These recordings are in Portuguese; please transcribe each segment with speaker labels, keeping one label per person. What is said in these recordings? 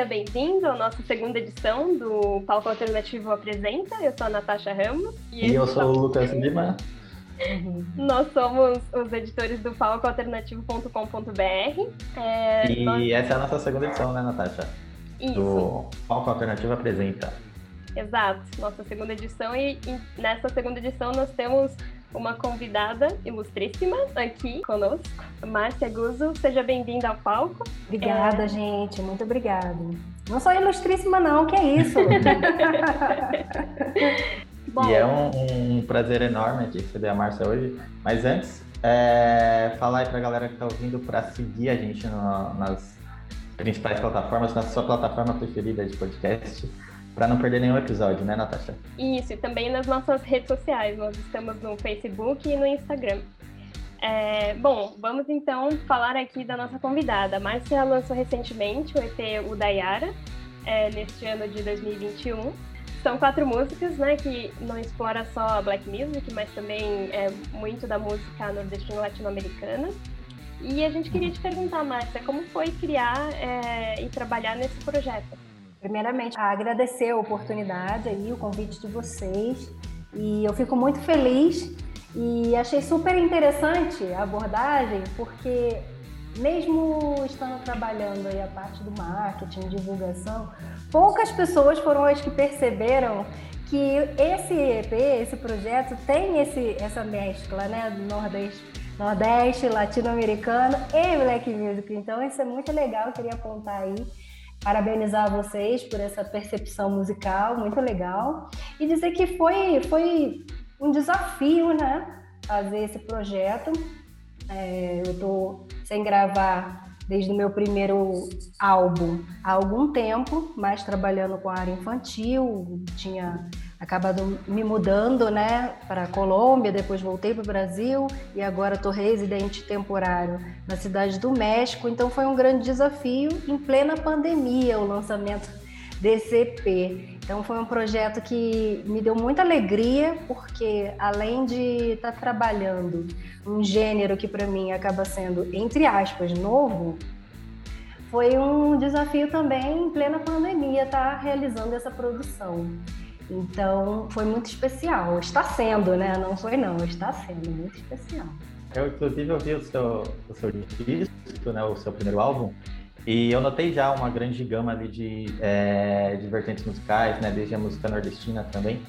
Speaker 1: ainda bem-vindo à nossa segunda edição do Palco Alternativo Apresenta. Eu sou a Natasha Ramos.
Speaker 2: E, e eu sou o Lucas Lima.
Speaker 1: Nós somos os editores do palcoalternativo.com.br.
Speaker 2: É, e nós... essa é a nossa segunda edição, né, Natasha?
Speaker 1: Isso.
Speaker 2: Do Palco Alternativo Apresenta.
Speaker 1: Exato, nossa segunda edição. E, e nessa segunda edição nós temos uma convidada ilustríssima aqui conosco, Márcia Guzzo. Seja bem-vinda ao palco.
Speaker 3: Obrigada, é... gente. Muito obrigada. Não sou ilustríssima, não, que é isso.
Speaker 2: Bom, e é um, um, prazer enorme aqui receber a Márcia hoje. Mas antes, é, falar aí pra galera que tá ouvindo para seguir a gente no, nas principais plataformas, na sua plataforma preferida de podcast para não perder nenhum episódio, né, Natasha?
Speaker 1: Isso, e também nas nossas redes sociais. Nós estamos no Facebook e no Instagram. É, bom, vamos então falar aqui da nossa convidada. A Márcia lançou recentemente o EP O Dayara, é, neste ano de 2021. São quatro músicas, né, que não explora só a black music, mas também é muito da música nordestina latino-americana. E a gente queria te perguntar, Márcia, como foi criar é, e trabalhar nesse projeto?
Speaker 3: Primeiramente, agradecer a oportunidade aí, o convite de vocês. E eu fico muito feliz e achei super interessante a abordagem, porque mesmo estando trabalhando aí a parte do marketing, divulgação, poucas pessoas foram as que perceberam que esse EP, esse projeto tem esse, essa mescla, né, do Nordeste, Nordeste latino-americano e Black Music. Então isso é muito legal, eu queria apontar aí parabenizar vocês por essa percepção musical, muito legal. E dizer que foi, foi um desafio, né? Fazer esse projeto. É, eu estou sem gravar desde o meu primeiro álbum há algum tempo, mas trabalhando com a área infantil, tinha acabado me mudando, né, para a Colômbia, depois voltei para o Brasil e agora estou residente temporário na cidade do México. Então foi um grande desafio em plena pandemia o lançamento desse EP. Então foi um projeto que me deu muita alegria, porque além de estar tá trabalhando um gênero que para mim acaba sendo entre aspas novo, foi um desafio também em plena pandemia estar tá realizando essa produção. Então, foi muito especial. Está sendo, né? Não foi não, está sendo muito especial.
Speaker 2: Eu, inclusive, ouvi o seu, o seu disco, né, o seu primeiro álbum, e eu notei já uma grande gama ali de, é, de vertentes musicais, né, desde a música nordestina também.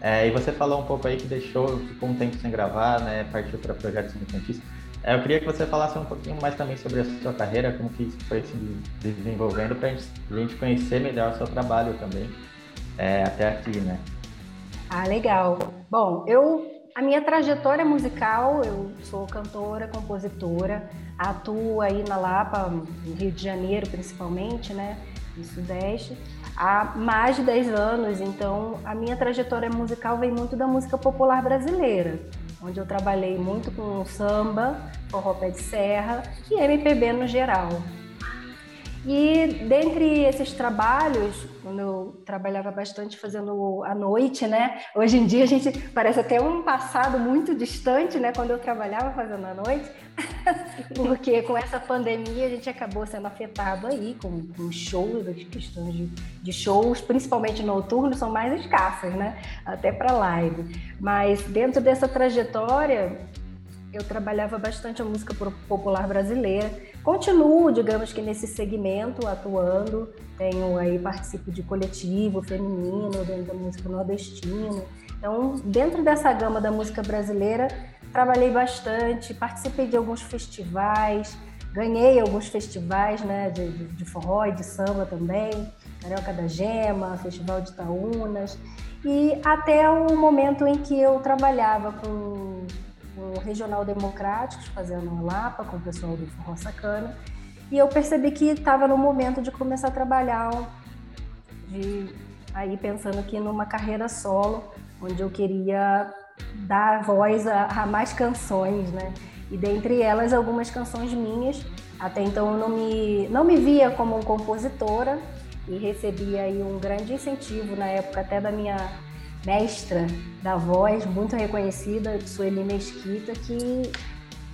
Speaker 2: É, e você falou um pouco aí que deixou, ficou um tempo sem gravar, né, partiu para projetos infantis. É, eu queria que você falasse um pouquinho mais também sobre a sua carreira, como que isso foi se desenvolvendo, para a gente conhecer melhor o seu trabalho também é, até aqui, né?
Speaker 3: Ah, legal. Bom, eu a minha trajetória musical, eu sou cantora, compositora, atuo aí na Lapa, no Rio de Janeiro principalmente, né, no Sudeste, há mais de 10 anos. Então, a minha trajetória musical vem muito da música popular brasileira, onde eu trabalhei muito com samba, forró pé de serra e MPB no geral. E dentre esses trabalhos, quando eu trabalhava bastante fazendo à noite, né? Hoje em dia a gente parece até um passado muito distante, né? Quando eu trabalhava fazendo à noite, porque com essa pandemia a gente acabou sendo afetado aí com, com shows, as questões de, de shows, principalmente noturnos, são mais escassas, né? Até para live. Mas dentro dessa trajetória, eu trabalhava bastante a música popular brasileira. Continuo, digamos que nesse segmento atuando. Tenho aí participo de coletivo feminino dentro da música nordestina. Então, dentro dessa gama da música brasileira, trabalhei bastante, participei de alguns festivais, ganhei alguns festivais, né, de, de, forró e de samba também, Carioca da Gema, Festival de Itaúnas, e até o momento em que eu trabalhava com o Regional Democráticos, fazendo uma Lapa com o pessoal do Forró Sacana. E eu percebi que estava no momento de começar a trabalhar, de aí pensando aqui numa carreira solo, onde eu queria dar voz a, a mais canções, né? E dentre elas algumas canções minhas. Até então eu não me, não me via como compositora e recebi aí um grande incentivo na época até da minha mestra da voz, muito reconhecida, Sueli Mesquita, que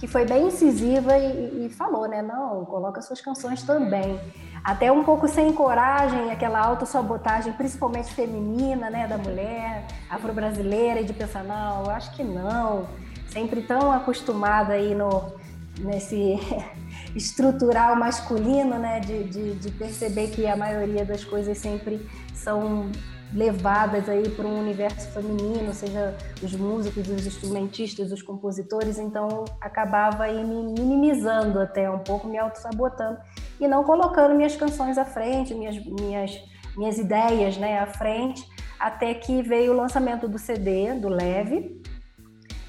Speaker 3: que foi bem incisiva e, e falou, né? Não, coloca suas canções também. Até um pouco sem coragem, aquela autossabotagem, principalmente feminina, né, da mulher, afro-brasileira, e de pensar, não, eu acho que não. Sempre tão acostumada aí no, nesse estrutural masculino, né, de, de, de perceber que a maioria das coisas sempre são levadas aí para um universo feminino, seja os músicos, os instrumentistas, os compositores, então acabava aí me minimizando até um pouco, me auto-sabotando e não colocando minhas canções à frente, minhas, minhas, minhas ideias né, à frente, até que veio o lançamento do CD, do Leve,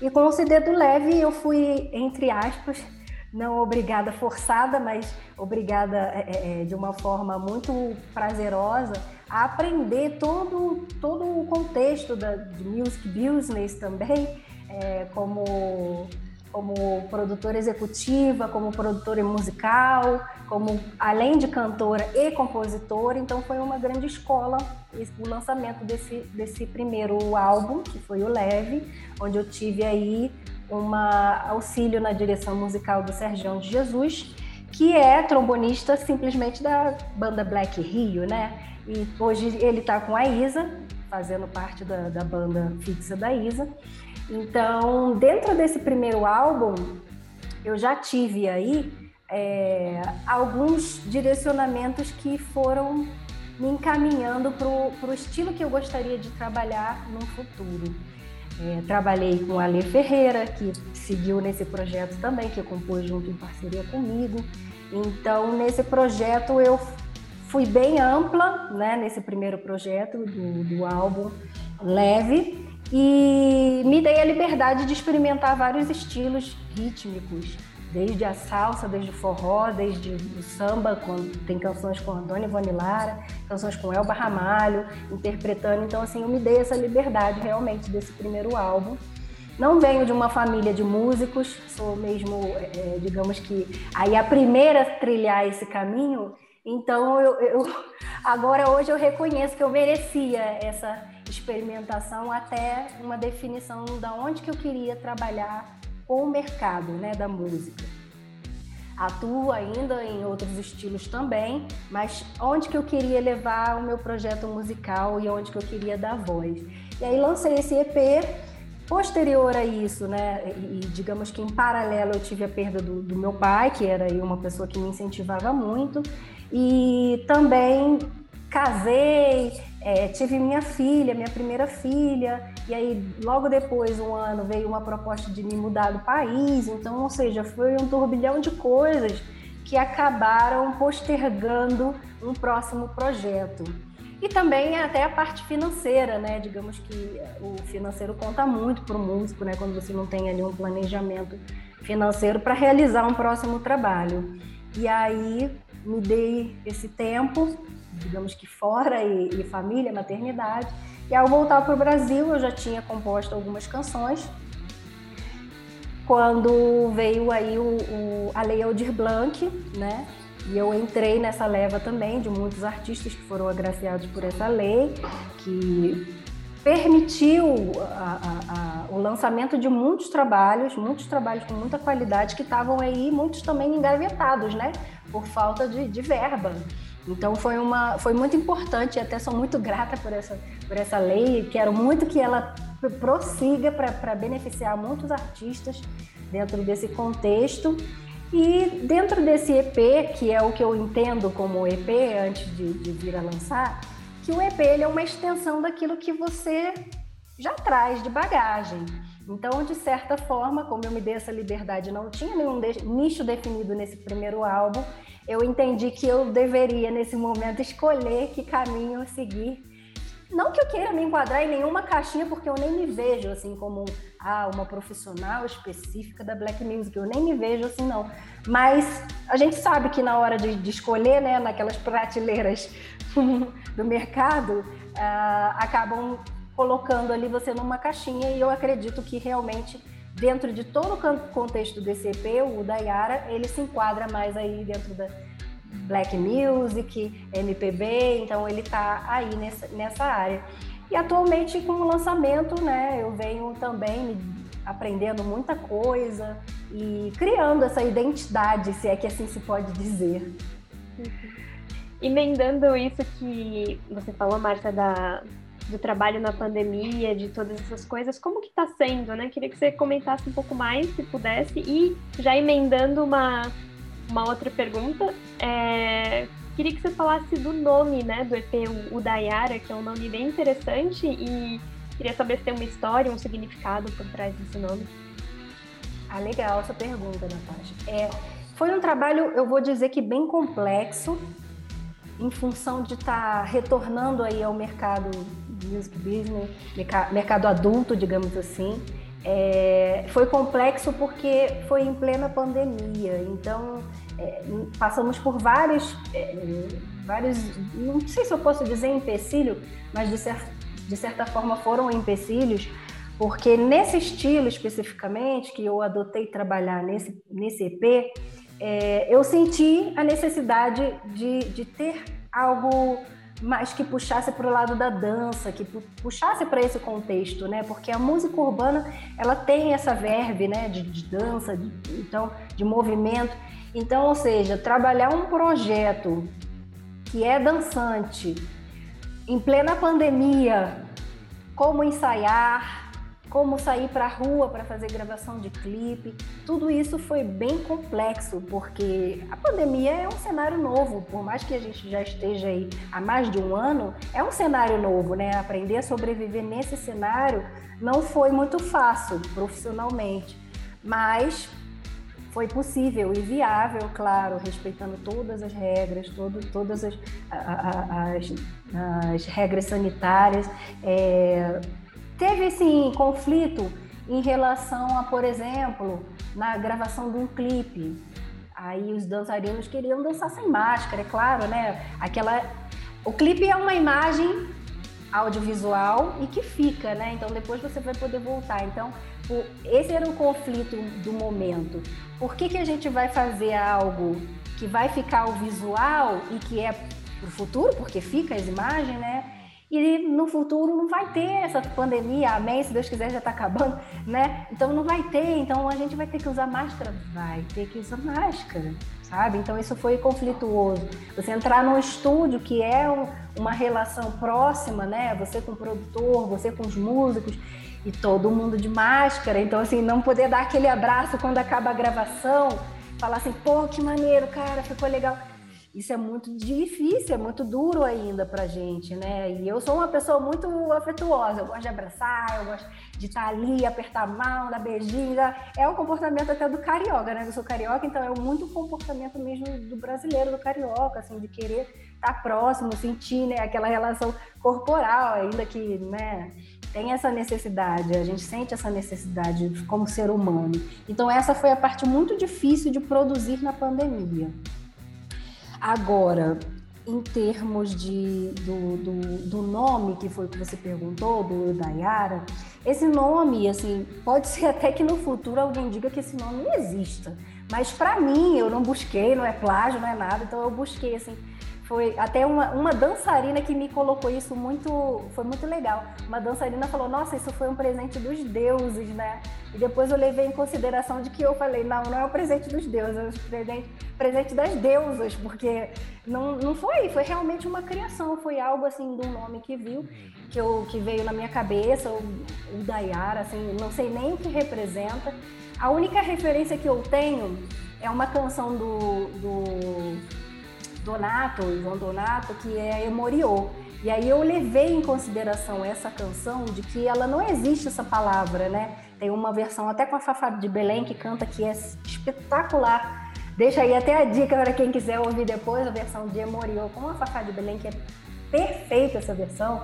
Speaker 3: e com o CD do Leve eu fui, entre aspas, não obrigada forçada, mas obrigada é, é, é, de uma forma muito prazerosa aprender todo, todo o contexto da, de music business também, é, como, como produtora executiva, como produtora musical, como além de cantora e compositora. Então foi uma grande escola o lançamento desse, desse primeiro álbum, que foi o Leve, onde eu tive aí um auxílio na direção musical do Sergião de Jesus, que é trombonista simplesmente da banda Black Rio, né? E hoje ele está com a Isa, fazendo parte da, da banda fixa da Isa. Então, dentro desse primeiro álbum, eu já tive aí é, alguns direcionamentos que foram me encaminhando para o estilo que eu gostaria de trabalhar no futuro. É, trabalhei com a Ale Ferreira, que seguiu nesse projeto também, que compôs junto em parceria comigo. Então, nesse projeto, eu fui bem ampla, né, nesse primeiro projeto do, do álbum Leve, e me dei a liberdade de experimentar vários estilos rítmicos, desde a salsa, desde o forró, desde o samba, quando tem canções com Antônio Ivone canções com Elba Ramalho, interpretando. Então, assim, eu me dei essa liberdade realmente desse primeiro álbum. Não venho de uma família de músicos, sou mesmo, é, digamos que, aí a primeira a trilhar esse caminho. Então, eu, eu, agora hoje eu reconheço que eu merecia essa experimentação até uma definição da onde que eu queria trabalhar com o mercado né, da música. Atuo ainda em outros estilos também, mas onde que eu queria levar o meu projeto musical e onde que eu queria dar voz. E aí lancei esse EP. Posterior a isso, né, e digamos que em paralelo eu tive a perda do, do meu pai, que era uma pessoa que me incentivava muito, e também casei, é, tive minha filha, minha primeira filha, e aí logo depois, um ano, veio uma proposta de me mudar do país. Então, ou seja, foi um turbilhão de coisas que acabaram postergando um próximo projeto. E também até a parte financeira, né? Digamos que o financeiro conta muito para o músico, né? Quando você não tem ali um planejamento financeiro para realizar um próximo trabalho. E aí me dei esse tempo digamos que fora e, e família, maternidade. E ao voltar para o Brasil, eu já tinha composto algumas canções. Quando veio aí o, o, a Lei Aldir Blanc, né? E eu entrei nessa leva também de muitos artistas que foram agraciados por essa lei, que permitiu a, a, a, o lançamento de muitos trabalhos, muitos trabalhos com muita qualidade que estavam aí, muitos também engavetados, né? Por falta de, de verba. Então foi uma foi muito importante e até sou muito grata por essa por essa lei. Quero muito que ela prossiga para beneficiar muitos artistas dentro desse contexto. E dentro desse EP, que é o que eu entendo como EP antes de, de vir a lançar, que o EP é uma extensão daquilo que você já traz de bagagem. Então, de certa forma, como eu me dei essa liberdade, não tinha nenhum nicho definido nesse primeiro álbum, eu entendi que eu deveria, nesse momento, escolher que caminho seguir. Não que eu queira me enquadrar em nenhuma caixinha, porque eu nem me vejo assim como ah, uma profissional específica da Black Music, eu nem me vejo assim, não. Mas a gente sabe que na hora de, de escolher, né, naquelas prateleiras do mercado, ah, acabam colocando ali você numa caixinha e eu acredito que realmente dentro de todo o contexto desse EP, o Dayara, ele se enquadra mais aí dentro da Black Music, MPB, então ele está aí nessa, nessa área. E atualmente com o lançamento, né, eu venho também aprendendo muita coisa, e criando essa identidade, se é que assim se pode dizer.
Speaker 1: Uhum. Emendando isso que você falou, Marta, da, do trabalho na pandemia, de todas essas coisas, como que está sendo, né? Queria que você comentasse um pouco mais, se pudesse, e já emendando uma, uma outra pergunta, é, queria que você falasse do nome, né, do EP, o Dayara, que é um nome bem interessante, e queria saber se tem uma história, um significado por trás desse nome.
Speaker 3: Ah, legal essa pergunta, Natasha. É, foi um trabalho, eu vou dizer que bem complexo, em função de estar tá retornando aí ao mercado music business, mercado adulto, digamos assim. É, foi complexo porque foi em plena pandemia, então é, passamos por vários, é, vários, não sei se eu posso dizer empecilho, mas de, cer de certa forma foram empecilhos, porque nesse estilo especificamente que eu adotei trabalhar nesse, nesse EP, é, eu senti a necessidade de, de ter algo mais que puxasse para o lado da dança, que puxasse para esse contexto, né? Porque a música urbana ela tem essa verve, né, de, de dança, de, então de movimento. Então, ou seja, trabalhar um projeto que é dançante em plena pandemia, como ensaiar, como sair para a rua para fazer gravação de clipe. Tudo isso foi bem complexo, porque a pandemia é um cenário novo, por mais que a gente já esteja aí há mais de um ano, é um cenário novo, né? Aprender a sobreviver nesse cenário não foi muito fácil profissionalmente, mas foi possível e viável, claro, respeitando todas as regras, todo, todas as, as, as regras sanitárias. É, Teve, sim, conflito em relação a, por exemplo, na gravação de um clipe. Aí os dançarinos queriam dançar sem máscara, é claro, né? Aquela... O clipe é uma imagem audiovisual e que fica, né? Então depois você vai poder voltar. Então, esse era o conflito do momento. Por que, que a gente vai fazer algo que vai ficar o visual e que é para o futuro, porque fica as imagens, né? E no futuro não vai ter essa pandemia, amém, se Deus quiser já está acabando, né? Então não vai ter, então a gente vai ter que usar máscara? Vai ter que usar máscara, sabe? Então isso foi conflituoso. Você entrar num estúdio que é uma relação próxima, né? Você com o produtor, você com os músicos e todo mundo de máscara, então assim, não poder dar aquele abraço quando acaba a gravação, falar assim, pô, que maneiro, cara, ficou legal isso é muito difícil, é muito duro ainda pra gente, né? E eu sou uma pessoa muito afetuosa, eu gosto de abraçar, eu gosto de estar ali, apertar a mão, dar beijinho. É o comportamento até do carioca, né? Eu sou carioca, então é muito comportamento mesmo do brasileiro, do carioca, assim, de querer estar próximo, sentir né, aquela relação corporal, ainda que, né? Tem essa necessidade, a gente sente essa necessidade como ser humano. Então, essa foi a parte muito difícil de produzir na pandemia. Agora, em termos de, do, do, do, nome que foi que você perguntou, do Dayara, esse nome, assim, pode ser até que no futuro alguém diga que esse nome não exista. Mas para mim, eu não busquei, não é plágio, não é nada, então eu busquei, assim, foi até uma, uma dançarina que me colocou isso muito, foi muito legal. Uma dançarina falou, nossa, isso foi um presente dos deuses, né? E depois eu levei em consideração de que eu falei, não, não é o presente dos deuses, é o presente, presente das deusas, porque não, não foi, foi realmente uma criação, foi algo assim de um nome que viu, que, eu, que veio na minha cabeça, o, o Dayara, assim, não sei nem o que representa. A única referência que eu tenho é uma canção do, do Donato, João Donato, que é Emoriô. E aí eu levei em consideração essa canção de que ela não existe essa palavra, né? Tem uma versão até com a Fafá de Belém que canta que é espetacular. Deixa aí até a dica para quem quiser ouvir depois a versão de Emoriô com a Fafá de Belém, que é perfeita essa versão.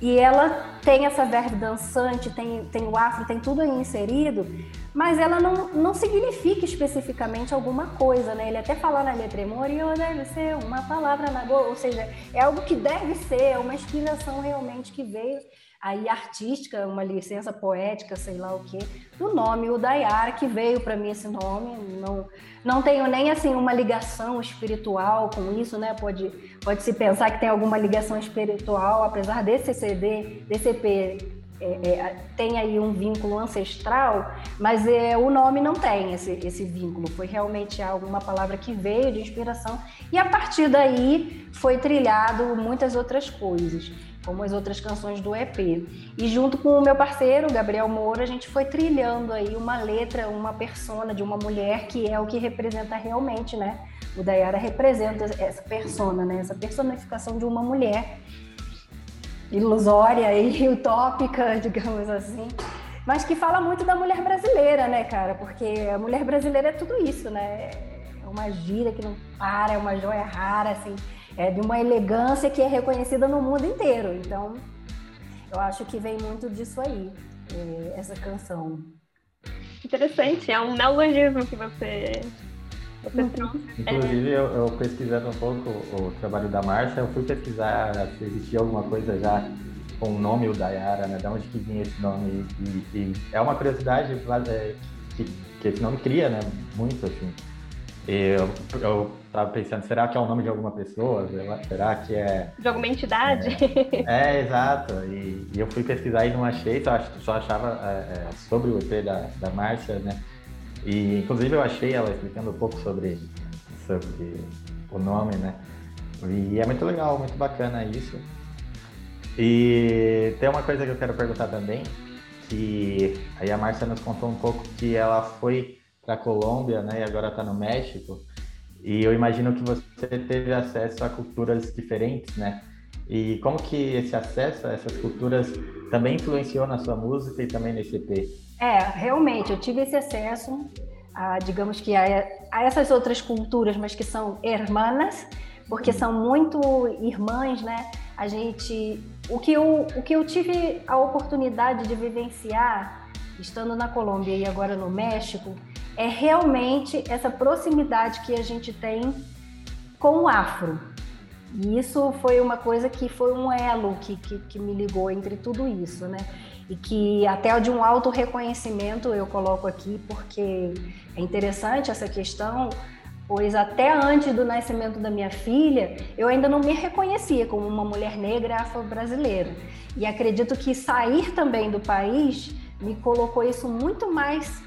Speaker 3: E ela tem essa verve dançante, tem, tem o afro, tem tudo aí inserido, mas ela não, não significa especificamente alguma coisa, né? Ele até fala na letra Emorio deve ser uma palavra na go, ou seja, é algo que deve ser, é uma inspiração realmente que veio aí artística, uma licença poética, sei lá o quê, do nome o Dayara, que veio para mim esse nome. Não, não tenho nem assim uma ligação espiritual com isso, né? Pode, pode se pensar que tem alguma ligação espiritual, apesar desse CD, desse EP é, é, tem aí um vínculo ancestral, mas é, o nome não tem esse, esse vínculo. Foi realmente alguma palavra que veio de inspiração e a partir daí foi trilhado muitas outras coisas, como as outras canções do EP. E junto com o meu parceiro, Gabriel Moura, a gente foi trilhando aí uma letra, uma persona de uma mulher que é o que representa realmente, né? O Dayara representa essa persona, né? Essa personificação de uma mulher ilusória e utópica, digamos assim, mas que fala muito da mulher brasileira, né, cara? Porque a mulher brasileira é tudo isso, né? É uma gira que não para, é uma joia rara, assim, é de uma elegância que é reconhecida no mundo inteiro. Então, eu acho que vem muito disso aí, é, essa canção.
Speaker 1: Interessante, é um neologismo que você
Speaker 2: Inclusive, eu, eu, pesquisando um pouco o trabalho da Márcia, eu fui pesquisar se existia alguma coisa já com o nome o Dayara, né? De onde que vinha esse nome. E, e é uma curiosidade é, que, que, esse nome cria, né? Muito, assim. Eu, eu tava pensando, será que é o nome de alguma pessoa? Será que é...
Speaker 1: De alguma entidade?
Speaker 2: É, é exato. E, e, eu fui pesquisar e não achei, só, só achava é, é sobre o EP da, da Márcia, né? E, inclusive, eu achei ela explicando um pouco sobre, sobre o nome, né? E é muito legal, muito bacana isso. E tem uma coisa que eu quero perguntar também, que aí a Márcia nos contou um pouco que ela foi para Colômbia, né? E agora está no México. E eu imagino que você teve acesso a culturas diferentes, né? E como que esse acesso a essas culturas também influenciou na sua música e também nesse EP?
Speaker 3: É, realmente, eu tive esse acesso, a, digamos que a, a essas outras culturas, mas que são hermanas, porque são muito irmãs, né? A gente, o que eu, o que eu tive a oportunidade de vivenciar, estando na Colômbia e agora no México, é realmente essa proximidade que a gente tem com o afro. E isso foi uma coisa que foi um elo que, que, que me ligou entre tudo isso, né? e que até de um auto reconhecimento eu coloco aqui porque é interessante essa questão, pois até antes do nascimento da minha filha, eu ainda não me reconhecia como uma mulher negra afro-brasileira. E acredito que sair também do país me colocou isso muito mais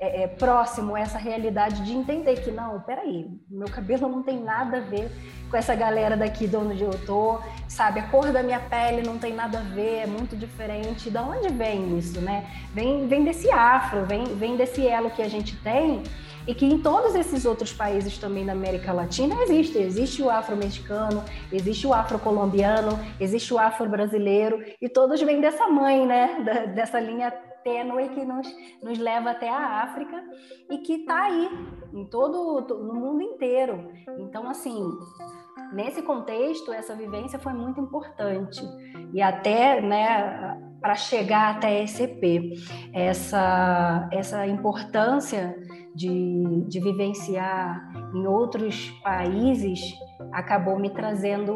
Speaker 3: é, é, próximo a essa realidade de entender que não, peraí, meu cabelo não tem nada a ver com essa galera daqui de onde eu tô, sabe? A cor da minha pele não tem nada a ver, é muito diferente. Da onde vem isso, né? Vem, vem desse afro, vem, vem desse elo que a gente tem e que em todos esses outros países também da América Latina existe. Existe o afro-mexicano, existe o afro-colombiano, existe o afro-brasileiro e todos vêm dessa mãe, né? Da, dessa linha tênue que nos, nos leva até a África e que está aí em todo no mundo inteiro. Então, assim, nesse contexto, essa vivência foi muito importante e até, né, para chegar até esse EP, essa essa importância de, de vivenciar em outros países acabou me trazendo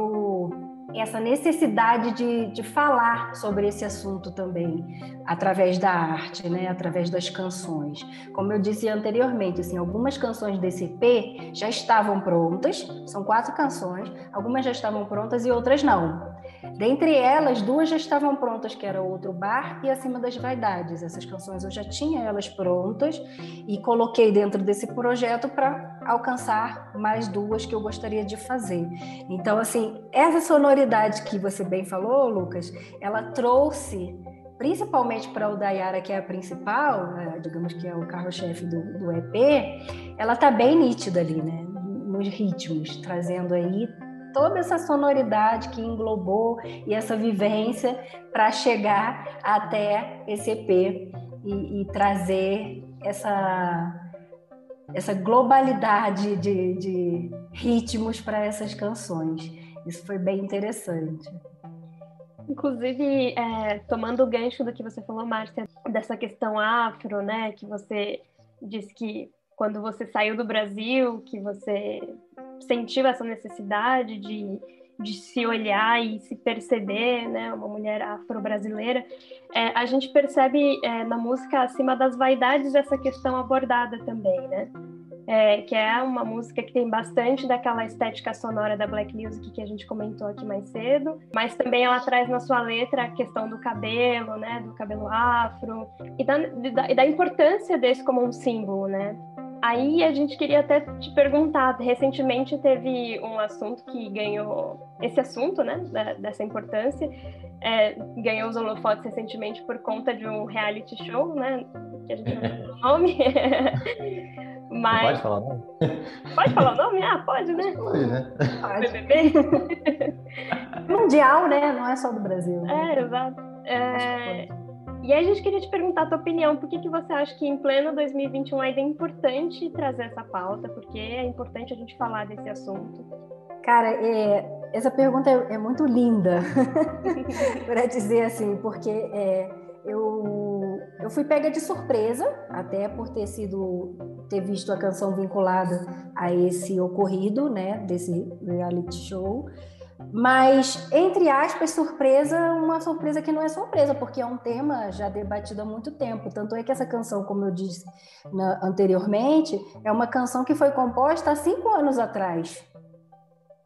Speaker 3: essa necessidade de, de falar sobre esse assunto também, através da arte, né? através das canções. Como eu disse anteriormente, assim, algumas canções desse EP já estavam prontas, são quatro canções, algumas já estavam prontas e outras não. Dentre elas, duas já estavam prontas, que era Outro Bar e Acima das Vaidades. Essas canções eu já tinha elas prontas e coloquei dentro desse projeto para alcançar mais duas que eu gostaria de fazer. Então, assim, essa sonoridade que você bem falou, Lucas, ela trouxe principalmente para o Dayara, que é a principal, né, digamos que é o carro-chefe do, do EP, ela tá bem nítida ali, né? Nos ritmos, trazendo aí toda essa sonoridade que englobou e essa vivência para chegar até esse EP e, e trazer essa essa globalidade de, de ritmos para essas canções. Isso foi bem interessante.
Speaker 1: Inclusive, é, tomando o gancho do que você falou, Márcia, dessa questão afro, né, que você disse que quando você saiu do Brasil, que você sentiu essa necessidade de, de se olhar e se perceber, né, uma mulher afro-brasileira, é, a gente percebe é, na música acima das vaidades essa questão abordada também, né? é, que é uma música que tem bastante daquela estética sonora da black music que a gente comentou aqui mais cedo, mas também ela traz na sua letra a questão do cabelo, né, do cabelo afro e da, da, da importância desse como um símbolo, né? Aí a gente queria até te perguntar, recentemente teve um assunto que ganhou esse assunto, né, dessa importância, é, ganhou os holofotes recentemente por conta de um reality show, né, que a gente não lembra o nome.
Speaker 2: Mas... Pode falar o nome?
Speaker 1: Pode falar o nome? Ah, pode, né?
Speaker 2: Pode, né?
Speaker 3: Pode. Mundial, né? Não é só do Brasil.
Speaker 1: Né? É, exato. É... E aí a gente queria te perguntar a tua opinião. Por que, que você acha que em pleno 2021 ainda é importante trazer essa pauta? Porque é importante a gente falar desse assunto?
Speaker 3: Cara, é, essa pergunta é, é muito linda, para dizer assim, porque é, eu, eu fui pega de surpresa, até por ter sido ter visto a canção vinculada a esse ocorrido, né, desse reality show. Mas, entre aspas, surpresa, uma surpresa que não é surpresa, porque é um tema já debatido há muito tempo. Tanto é que essa canção, como eu disse na, anteriormente, é uma canção que foi composta há cinco anos atrás.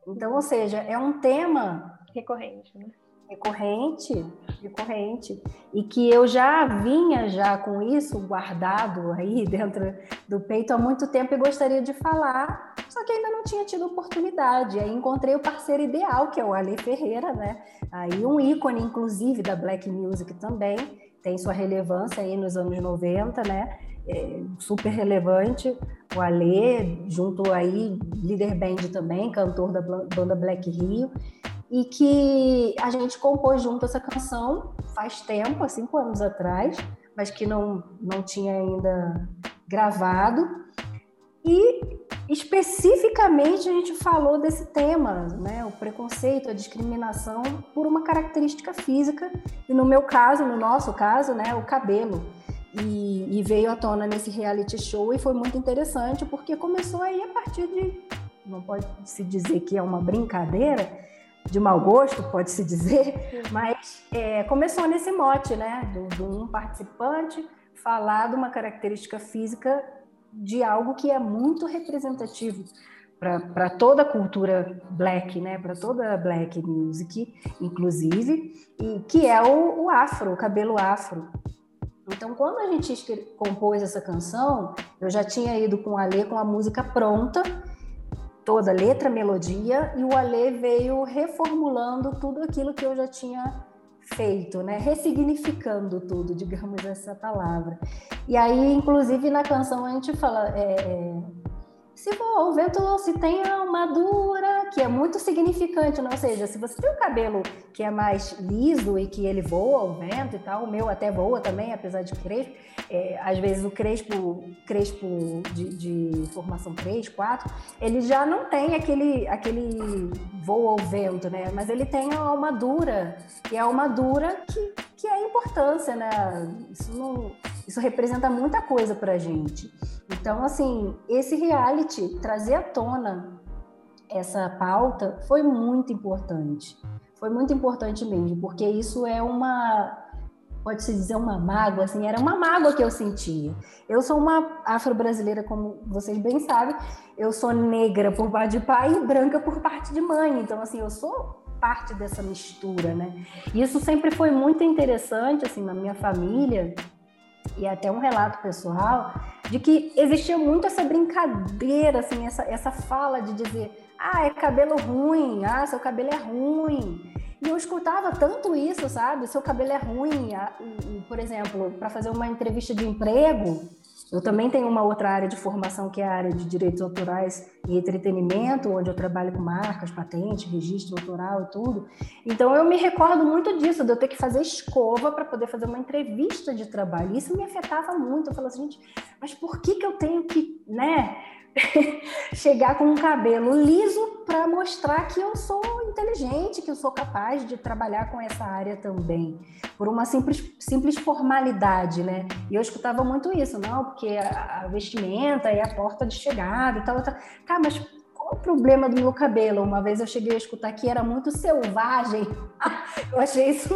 Speaker 3: Então, ou seja, é um tema
Speaker 1: recorrente, né?
Speaker 3: recorrente, recorrente, e que eu já vinha já com isso guardado aí dentro do peito há muito tempo e gostaria de falar, só que ainda não tinha tido oportunidade. Aí encontrei o parceiro ideal, que é o Ale Ferreira, né? Aí um ícone, inclusive, da Black Music também, tem sua relevância aí nos anos 90, né? É super relevante, o Ale, junto aí, líder band também, cantor da banda Black Rio, e que a gente compôs junto essa canção faz tempo, há cinco anos atrás, mas que não, não tinha ainda gravado. E especificamente a gente falou desse tema, né? o preconceito, a discriminação por uma característica física, e no meu caso, no nosso caso, né, o cabelo. E, e veio à tona nesse reality show e foi muito interessante, porque começou aí a partir de, não pode se dizer que é uma brincadeira, de mau gosto, pode-se dizer, mas é, começou nesse mote, né, de um participante falar de uma característica física de algo que é muito representativo para toda a cultura black, né, para toda a black music, inclusive, e que é o, o afro, o cabelo afro. Então, quando a gente compôs essa canção, eu já tinha ido com a Lê com a música pronta toda letra, melodia, e o Alê veio reformulando tudo aquilo que eu já tinha feito, né? Ressignificando tudo, digamos essa palavra. E aí, inclusive, na canção a gente fala. É, é se for o vento se tem uma dura, que é muito significante, não? ou seja, se você tem o cabelo que é mais liso e que ele voa o vento e tal, o meu até voa também, apesar de crespo, é, às vezes o crespo, crespo de, de, formação 3, 4, ele já não tem aquele, aquele voa ao vento, né? Mas ele tem a alma dura, e a alma dura que, que é a importância, né? Isso, não, isso representa muita coisa pra gente. Então, assim, esse reality trazer à tona essa pauta foi muito importante. Foi muito importante mesmo, porque isso é uma pode-se dizer uma mágoa, assim, era uma mágoa que eu sentia. Eu sou uma afro-brasileira, como vocês bem sabem, eu sou negra por parte de pai e branca por parte de mãe, então, assim, eu sou parte dessa mistura, né? E isso sempre foi muito interessante, assim, na minha família, e até um relato pessoal, de que existia muito essa brincadeira, assim, essa, essa fala de dizer, ah, é cabelo ruim, ah, seu cabelo é ruim. E eu escutava tanto isso, sabe? Seu cabelo é ruim. Por exemplo, para fazer uma entrevista de emprego, eu também tenho uma outra área de formação que é a área de direitos autorais e entretenimento, onde eu trabalho com marcas, patentes, registro autoral e tudo. Então eu me recordo muito disso, de eu ter que fazer escova para poder fazer uma entrevista de trabalho. Isso me afetava muito. Eu falava assim, gente, mas por que, que eu tenho que, né? chegar com um cabelo liso para mostrar que eu sou inteligente, que eu sou capaz de trabalhar com essa área também, por uma simples, simples formalidade, né? E eu escutava muito isso, não, porque a, a vestimenta é a porta de chegada e tal, tal. Tá, mas qual o problema do meu cabelo? Uma vez eu cheguei a escutar que era muito selvagem. eu achei isso,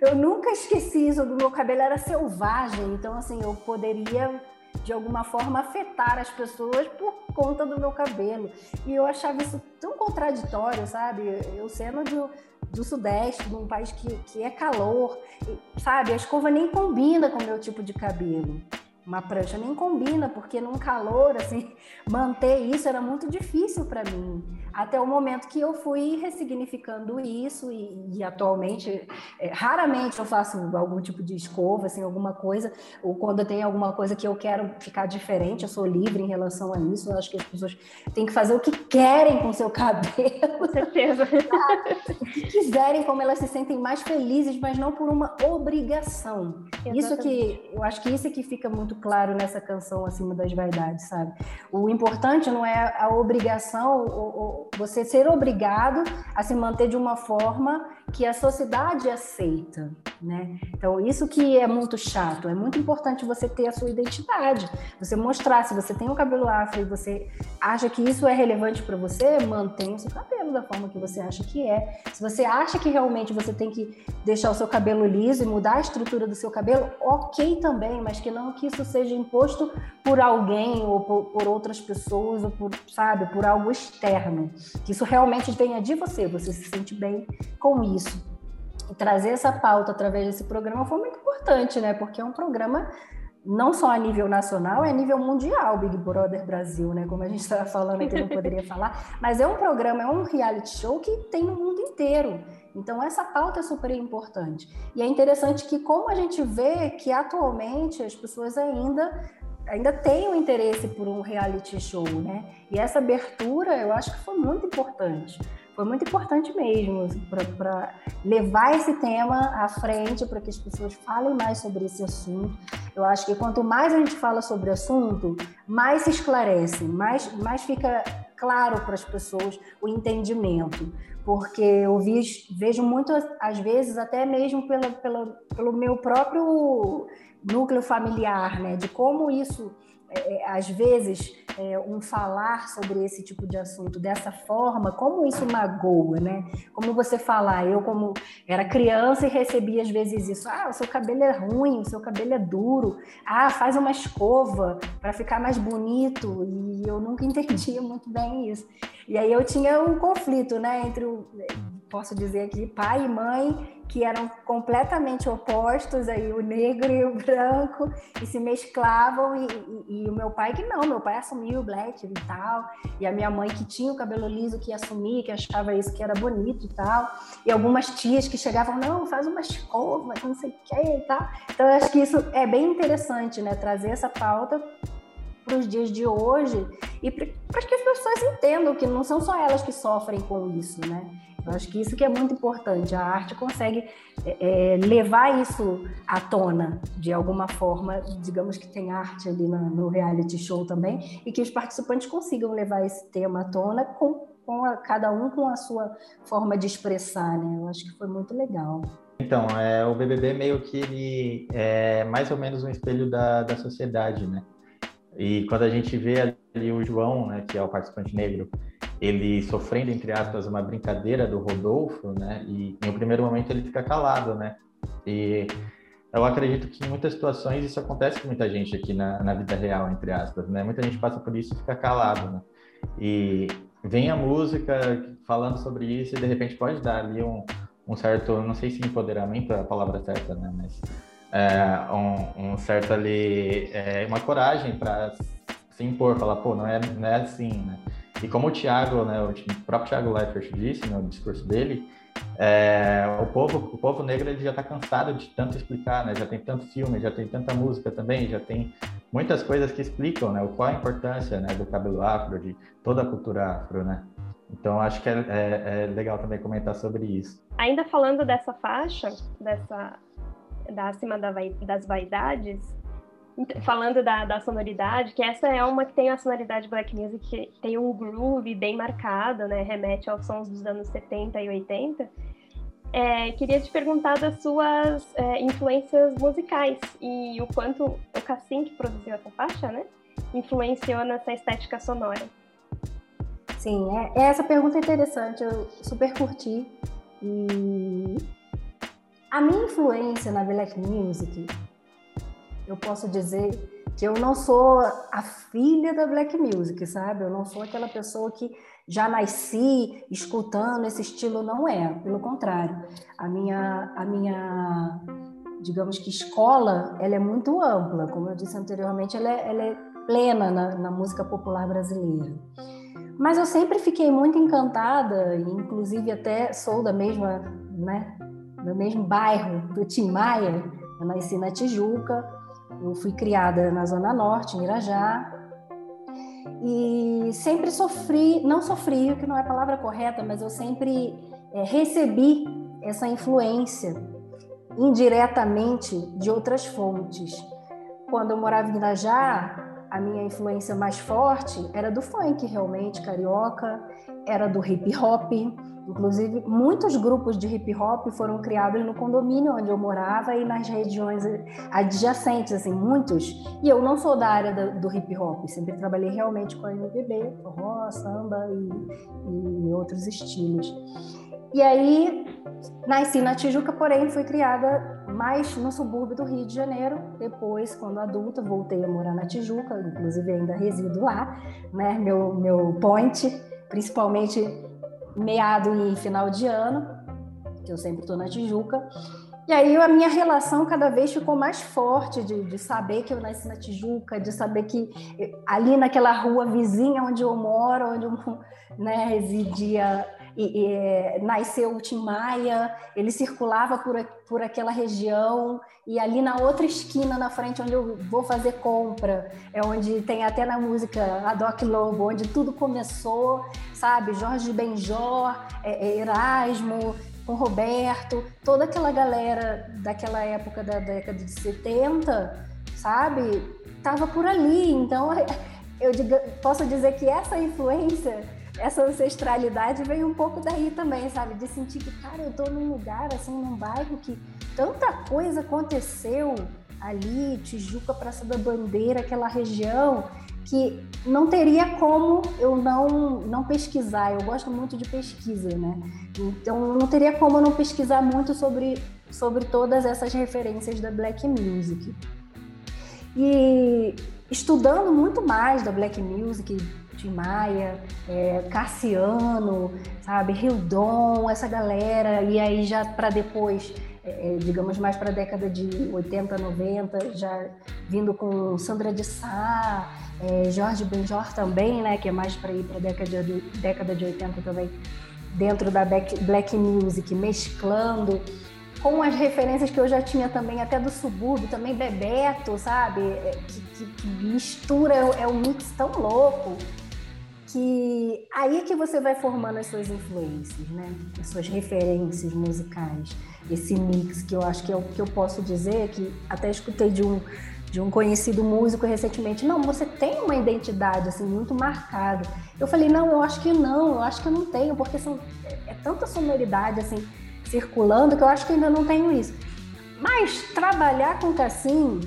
Speaker 3: eu nunca esqueci isso do meu cabelo era selvagem, então assim, eu poderia de alguma forma afetar as pessoas por conta do meu cabelo. E eu achava isso tão contraditório, sabe? Eu sendo do, do Sudeste, de um país que, que é calor, sabe? A escova nem combina com o meu tipo de cabelo uma prancha nem combina, porque num calor, assim, manter isso era muito difícil para mim. Até o momento que eu fui ressignificando isso e, e atualmente, é, raramente eu faço algum tipo de escova, assim, alguma coisa, ou quando tem alguma coisa que eu quero ficar diferente, eu sou livre em relação a isso. Eu acho que as pessoas têm que fazer o que querem com seu cabelo.
Speaker 1: Com certeza.
Speaker 3: o que quiserem, como elas se sentem mais felizes, mas não por uma obrigação. Exatamente. Isso que, eu acho que isso é que fica muito muito claro nessa canção Acima das Vaidades, sabe? O importante não é a obrigação, ou, ou você ser obrigado a se manter de uma forma que a sociedade aceita, né? Então, isso que é muito chato. É muito importante você ter a sua identidade, você mostrar se você tem um cabelo afro e você acha que isso é relevante para você, mantenha o seu cabelo da forma que você acha que é. Se você acha que realmente você tem que deixar o seu cabelo liso e mudar a estrutura do seu cabelo, ok também, mas que não que isso seja imposto por alguém ou por, por outras pessoas ou por, sabe, por algo externo. Que isso realmente venha de você, você se sente bem com isso. E trazer essa pauta através desse programa foi muito importante, né? Porque é um programa não só a nível nacional, é a nível mundial, Big Brother Brasil, né? Como a gente estava falando aqui, não poderia falar, mas é um programa, é um reality show que tem no mundo inteiro. Então, essa pauta é super importante. E é interessante que, como a gente vê que atualmente as pessoas ainda ainda têm um interesse por um reality show, né? E essa abertura eu acho que foi muito importante. Foi muito importante mesmo para levar esse tema à frente, para que as pessoas falem mais sobre esse assunto. Eu acho que quanto mais a gente fala sobre o assunto, mais se esclarece, mais, mais fica claro para as pessoas o entendimento porque eu vi, vejo muito, às vezes, até mesmo pela, pela, pelo meu próprio núcleo familiar, né, de como isso é, é, às vezes, é, um falar sobre esse tipo de assunto dessa forma, como isso magoa, né? Como você falar, eu como era criança e recebia às vezes isso, ah, o seu cabelo é ruim, o seu cabelo é duro, ah, faz uma escova para ficar mais bonito, e eu nunca entendia muito bem isso. E aí eu tinha um conflito, né, entre o, posso dizer aqui, pai e mãe, que eram completamente opostos, aí o negro e o branco, e se mesclavam, e, e, e, o meu pai que não, meu pai assumiu o black e tal, e a minha mãe que tinha o cabelo liso, que assumia, que achava isso que era bonito e tal, e algumas tias que chegavam, não, faz uma escova, não sei o que e tal. Então, eu acho que isso é bem interessante, né, trazer essa pauta para os dias de hoje e para que as pessoas entendam que não são só elas que sofrem com isso, né? Eu acho que isso que é muito importante. A arte consegue é, é, levar isso à tona de alguma forma. Digamos que tem arte ali no, reality show também e que os participantes consigam levar esse tema à tona com, com a, cada um com a sua forma de expressar, né? Eu acho que foi muito legal.
Speaker 2: Então, é, o BBB meio que ele é mais ou menos um espelho da, da sociedade, né? E quando a gente vê ali o João, né, que é o participante negro, ele sofrendo, entre aspas, uma brincadeira do Rodolfo, né? E em um primeiro momento ele fica calado, né? E eu acredito que em muitas situações isso acontece com muita gente aqui na, na vida real, entre aspas, né? Muita gente passa por isso e fica calado, né? E vem a música falando sobre isso e de repente pode dar ali um, um certo, não sei se empoderamento é a palavra certa, né? Mas é, um, um, certo ali, é, uma coragem para se impor, falar, pô, não é, não é assim, né? E como o Thiago, né, o próprio Thiago Leifert disse no discurso dele, é, o povo, o povo negro ele já está cansado de tanto explicar, né? Já tem tanto filme, já tem tanta música também, já tem muitas coisas que explicam, né? Qual a importância, né, do cabelo afro, de toda a cultura afro, né? Então acho que é, é, é legal também comentar sobre isso.
Speaker 1: Ainda falando dessa faixa, dessa da acima da vai, das vaidades, falando da, da, sonoridade, que essa é uma que tem a sonoridade black music, que tem um groove bem marcado, né? Remete aos sons dos anos 70 e 80. É, queria te perguntar das suas é, influências musicais e o quanto o Cassim, que produziu essa faixa, né? Influenciou nessa estética sonora.
Speaker 3: Sim, é, essa pergunta é interessante, eu super curti. E a minha influência na Black Music eu posso dizer que eu não sou a filha da black music, sabe? Eu não sou aquela pessoa que já nasci escutando esse estilo, não é. Pelo contrário, a minha, a minha, digamos que escola, ela é muito ampla. Como eu disse anteriormente, ela é, ela é plena na, na música popular brasileira. Mas eu sempre fiquei muito encantada, inclusive até sou da mesma, né, do mesmo bairro do Tim Maia. Eu nasci na Tijuca, eu fui criada na Zona Norte, em Irajá, e sempre sofri, não sofri, que não é a palavra correta, mas eu sempre é, recebi essa influência indiretamente de outras fontes. Quando eu morava em Irajá, a minha influência mais forte era do funk, realmente, carioca, era do hip hop. Inclusive, muitos grupos de hip hop foram criados no condomínio onde eu morava e nas regiões adjacentes, assim, muitos. E eu não sou da área do, do hip hop, sempre trabalhei realmente com MPB, forró, samba e, e outros estilos. E aí, nasci na Tijuca, porém fui criada mais no subúrbio do Rio de Janeiro. Depois, quando adulta, voltei a morar na Tijuca, inclusive ainda resido lá, né? Meu, meu point, principalmente meado e final de ano, que eu sempre estou na Tijuca. E aí a minha relação cada vez ficou mais forte de, de, saber que eu nasci na Tijuca, de saber que ali naquela rua vizinha onde eu moro, onde eu né, residia e, e, nasceu o Tim Maia, ele circulava por, por aquela região, e ali na outra esquina, na frente, onde eu vou fazer compra, é onde tem até na música a Doc Lobo, onde tudo começou, sabe? Jorge Benjor, é, é, Erasmo, com Roberto, toda aquela galera daquela época da década de 70, sabe? Tava por ali. Então, eu posso dizer que essa influência essa ancestralidade veio um pouco daí também, sabe? De sentir que, cara, eu tô num lugar, assim, num bairro que tanta coisa aconteceu ali, Tijuca, Praça da Bandeira, aquela região, que não teria como eu não, não pesquisar. Eu gosto muito de pesquisa, né? Então, não teria como eu não pesquisar muito sobre, sobre todas essas referências da Black Music. E estudando muito mais da Black Music, Tim Maia, é, Cassiano, sabe, Hildon, essa galera, e aí já para depois, é, digamos mais para a década de 80, 90, já vindo com Sandra de Sá, é, Jorge Benjor também, né, que é mais para ir para a década de, década de 80 também, dentro da black, black music, mesclando com as referências que eu já tinha também, até do subúrbio, também Bebeto, sabe? É, que, que, que mistura, é, é um mix tão louco que aí é que você vai formando as suas influências, né? As suas referências musicais. Esse mix que eu acho que é o que eu posso dizer, que até escutei de um, de um conhecido músico recentemente, não, você tem uma identidade assim muito marcada. Eu falei, não, eu acho que não, eu acho que eu não tenho, porque são, é, é tanta sonoridade assim circulando que eu acho que ainda não tenho isso. Mas trabalhar com Cassim,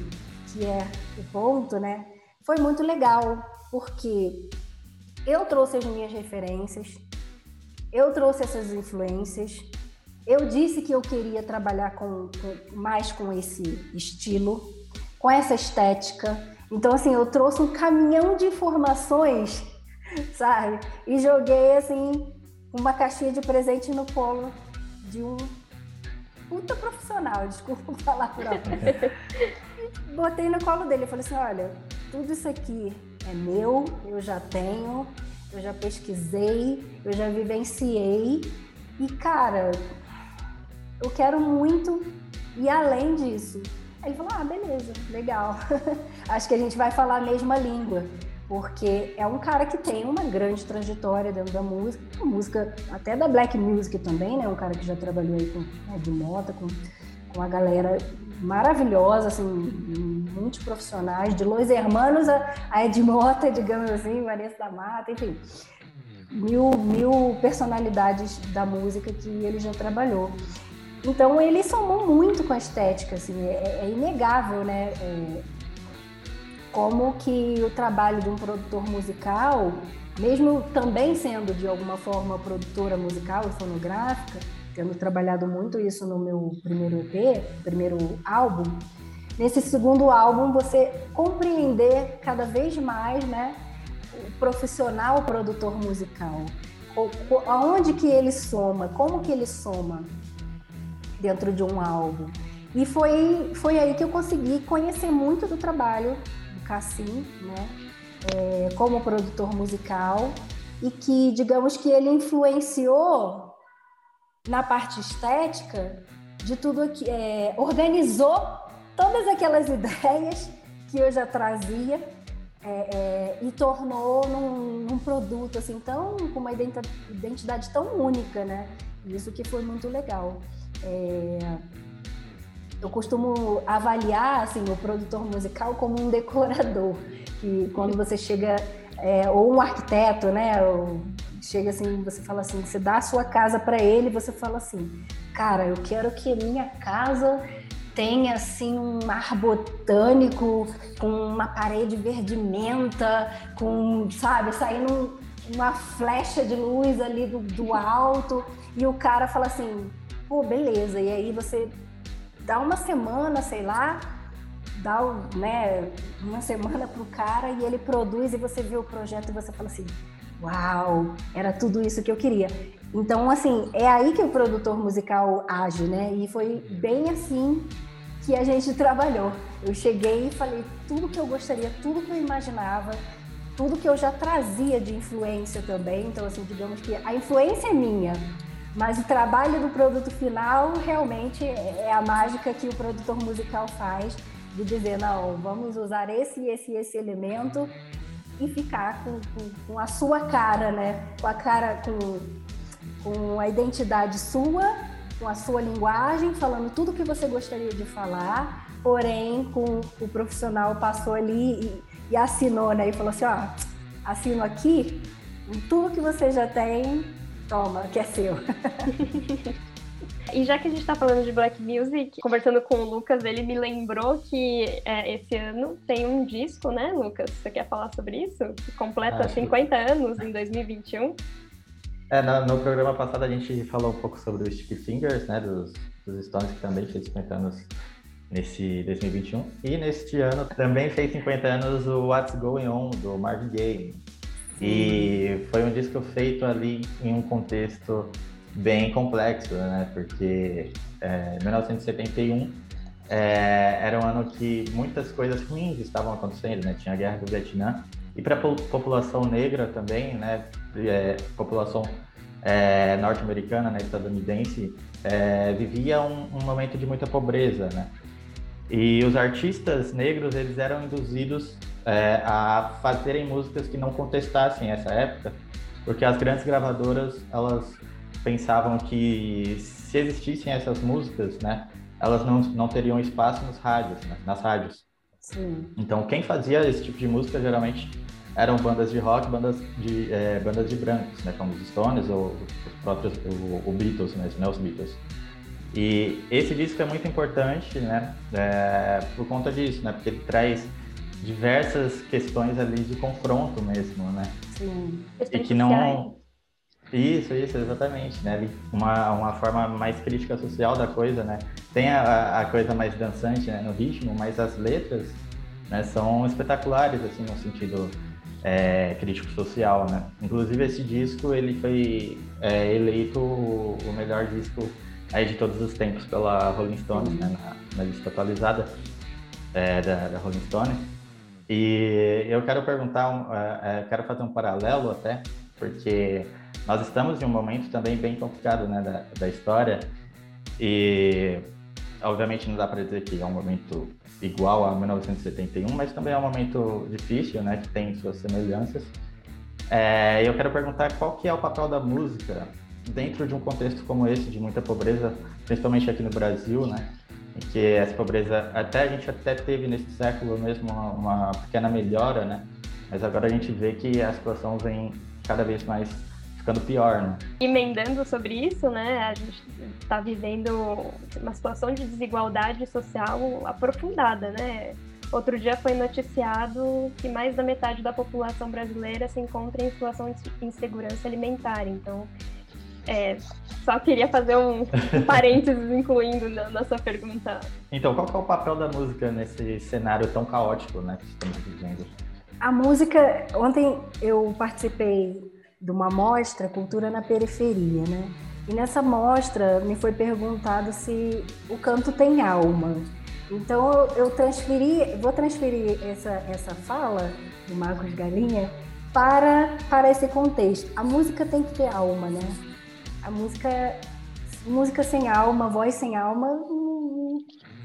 Speaker 3: que é o ponto, né, foi muito legal, porque eu trouxe as minhas referências, eu trouxe essas influências, eu disse que eu queria trabalhar com, com, mais com esse estilo, com essa estética. Então, assim, eu trouxe um caminhão de informações, sabe? E joguei, assim, uma caixinha de presente no colo de um puta profissional, desculpa falar por Botei no colo dele, eu falei assim, olha, tudo isso aqui é meu, eu já tenho, eu já pesquisei, eu já vivenciei e, cara, eu quero muito e além disso. Aí ele falou: ah, beleza, legal. Acho que a gente vai falar a mesma língua, porque é um cara que tem uma grande trajetória dentro da música, música até da black music também, né? Um cara que já trabalhou aí com Ed Mota, com, com a galera maravilhosa, assim, muitos profissionais, de Los Hermanos a, a Edmota, digamos assim, Vanessa da Mata, enfim, mil, mil personalidades da música que ele já trabalhou. Então ele somou muito com a estética, assim, é, é inegável, né? É, como que o trabalho de um produtor musical, mesmo também sendo de alguma forma produtora musical e fonográfica, tendo trabalhado muito isso no meu primeiro EP, primeiro álbum, nesse segundo álbum você compreender cada vez mais, né, o profissional produtor musical. Aonde que ele soma, como que ele soma dentro de um álbum. E foi, foi aí que eu consegui conhecer muito do trabalho do Cassim, né? É, como produtor musical e que, digamos que ele influenciou na parte estética de tudo aqui, é, organizou todas aquelas ideias que eu já trazia é, é, e tornou num, num, produto assim tão com uma identidade tão única, né? Isso que foi muito legal. É, eu costumo avaliar assim o produtor musical como um decorador, que quando você chega é, ou um arquiteto, né? Ou chega assim, você fala assim, você dá a sua casa para ele, você fala assim, cara, eu quero que minha casa tenha assim um mar botânico com uma parede verde menta, com, sabe, saindo uma flecha de luz ali do, do alto e o cara fala assim, pô, beleza. E aí você dá uma semana, sei lá, dá né, uma semana pro cara e ele produz e você vê o projeto e você fala assim, uau, era tudo isso que eu queria. Então, assim, é aí que o produtor musical age, né? E foi bem assim que a gente trabalhou. Eu cheguei e falei tudo que eu gostaria, tudo que eu imaginava, tudo que eu já trazia de influência também. Então, assim, digamos que a influência é minha, mas o trabalho do produto final realmente é a mágica que o produtor musical faz de dizer, não, vamos usar esse, esse, esse elemento e ficar com, com, com a sua cara, né? Com a cara, com, com a identidade sua, com a sua linguagem, falando tudo que você gostaria de falar, porém com o profissional passou ali e, e assinou, né? E falou assim, ó, assino aqui, tudo que você já tem Toma, que é seu.
Speaker 1: E já que a gente está falando de Black Music, conversando com o Lucas, ele me lembrou que é, esse ano tem um disco, né, Lucas? Você quer falar sobre isso? Que completa Acho... 50 anos em 2021.
Speaker 2: É, no, no, programa passado a gente falou um pouco sobre os Sticky Fingers, né, dos, dos Stones, que também fez 50 anos nesse 2021. E neste ano também fez 50 anos o What's Going On, do Marvin Gaye. E foi um disco feito ali em um contexto bem complexo, né? Porque é, 1971 é, era um ano que muitas coisas ruins estavam acontecendo, né? Tinha a guerra do Vietnã e para a população negra também, né? É, população é, norte-americana, né? Estadunidense é, vivia um, um momento de muita pobreza, né? E os artistas negros eles eram induzidos é, a fazerem músicas que não contestassem essa época, porque as grandes gravadoras elas pensavam que se existissem essas músicas, né, elas não, não teriam espaço nos rádios, né, nas rádios. Sim. Então quem fazia esse tipo de música geralmente eram bandas de rock, bandas de é, bandas de brancos, né, como os Stones ou os próprios o, o Beatles mesmo, né, os Beatles. E esse disco é muito importante, né, é, por conta disso, né, porque ele traz diversas questões ali de confronto mesmo, né?
Speaker 1: Sim.
Speaker 2: E que não isso, isso, exatamente, né? Uma, uma forma mais crítica social da coisa, né? Tem a, a coisa mais dançante né, no ritmo, mas as letras né, são espetaculares, assim, no sentido é, crítico social, né? Inclusive esse disco, ele foi é, eleito o melhor disco aí de todos os tempos pela Rolling Stone, né? Na, na lista atualizada é, da, da Rolling Stone. E eu quero perguntar, um, uh, uh, quero fazer um paralelo até, porque nós estamos em um momento também bem complicado né, da, da história e obviamente não dá para dizer que é um momento igual a 1971, mas também é um momento difícil, né, que tem suas semelhanças. É, eu quero perguntar qual que é o papel da música dentro de um contexto como esse, de muita pobreza, principalmente aqui no Brasil, né? que essa pobreza até a gente até teve nesse século mesmo uma, uma, pequena melhora, né? Mas agora a gente vê que a situação vem cada vez mais ficando pior, né?
Speaker 1: Emendando sobre isso, né? A gente está vivendo uma situação de desigualdade social aprofundada, né? Outro dia foi noticiado que mais da metade da população brasileira se encontra em situação de insegurança alimentar. Então, É, só queria fazer um, um parênteses incluindo na, na, sua pergunta.
Speaker 2: Então, qual é o papel da música nesse cenário tão caótico né, que estamos vivendo?
Speaker 3: A música, ontem eu participei de uma mostra Cultura na Periferia, né? E nessa mostra me foi perguntado se o canto tem alma. Então eu transferi, vou transferir essa, essa fala do Marcos Galinha para, para esse contexto. A música tem que ter alma, né? A música, música sem alma, voz sem alma,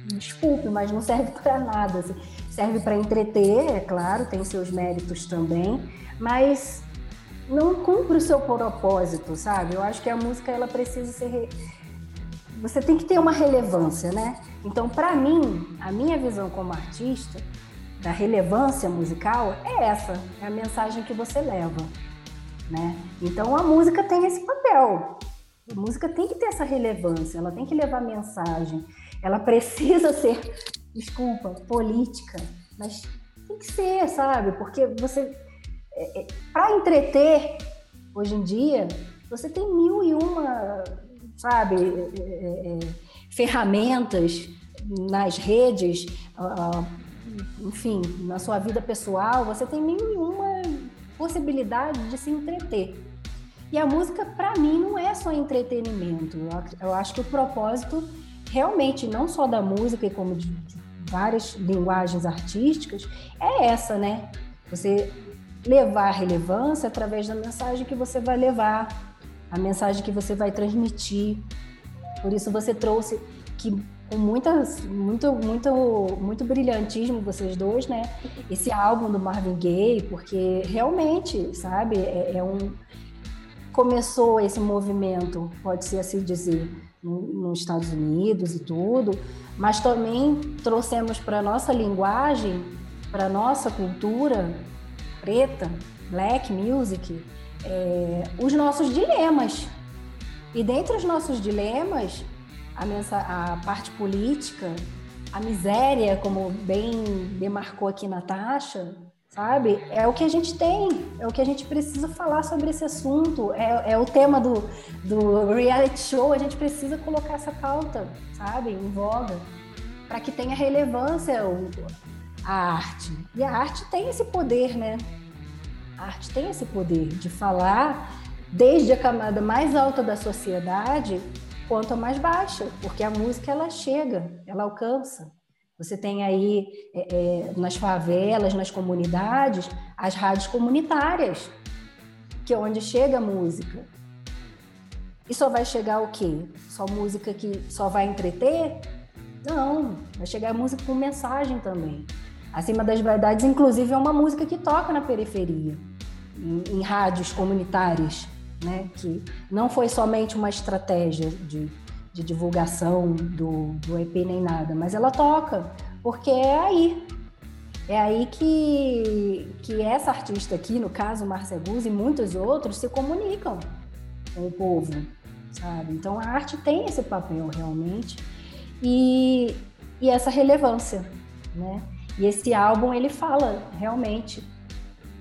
Speaker 3: desculpe, mas não serve para nada. Assim. Serve para entreter, é claro, tem seus méritos também, mas não cumpre o seu propósito, sabe? Eu acho que a música ela precisa ser você tem que ter uma relevância, né? Então, para mim, a minha visão como artista da relevância musical é essa, é a mensagem que você leva, né? Então, a música tem esse papel. A música tem que ter essa relevância, ela tem que levar mensagem, ela precisa ser, desculpa, política, mas tem que ser, sabe? Porque você, é, é, para entreter, hoje em dia, você tem mil e uma sabe, é, é, é, ferramentas nas redes, uh, enfim, na sua vida pessoal, você tem mil e uma possibilidade de se entreter. E a música, para mim, não é só entretenimento. Eu acho que o propósito, realmente, não só da música, e como de, várias linguagens artísticas, é essa, né? Você levar relevância através da mensagem que você vai levar, a mensagem que você vai transmitir. Por isso você trouxe que com muitas, muito, muito, muito brilhantismo vocês dois, né? Esse álbum do Marvin Gaye, porque realmente, sabe, é, é um começou esse movimento, pode ser assim dizer, nos Estados Unidos e tudo, mas também trouxemos para nossa linguagem, para nossa cultura preta, black music, é, os nossos dilemas. E dentre os nossos dilemas, a, mensa, a parte política, a miséria, como bem demarcou aqui Natasha, sabe? É o que a gente tem, é o que a gente precisa falar sobre esse assunto. É, é o tema do, do reality show, a gente precisa colocar essa pauta, sabe, em voga, para que tenha relevância a arte. E a arte tem esse poder, né? A arte tem esse poder de falar desde a camada mais alta da sociedade quanto a mais baixa, porque a música ela chega, ela alcança. Você tem aí é, é, nas favelas, nas comunidades, as rádios comunitárias, que é onde chega a música. E só vai chegar o quê? Só música que só vai entreter? Não, vai chegar música com mensagem também. Acima das Verdades, inclusive, é uma música que toca na periferia em, em rádios comunitárias, né? que não foi somente uma estratégia de, de divulgação do, do EP nem nada, mas ela toca, porque é aí. É aí que, que essa artista aqui, no caso Márcia Guz e muitos outros, se comunicam com o povo, sabe? Então a arte tem esse papel realmente e, e essa relevância, né? E esse álbum ele fala realmente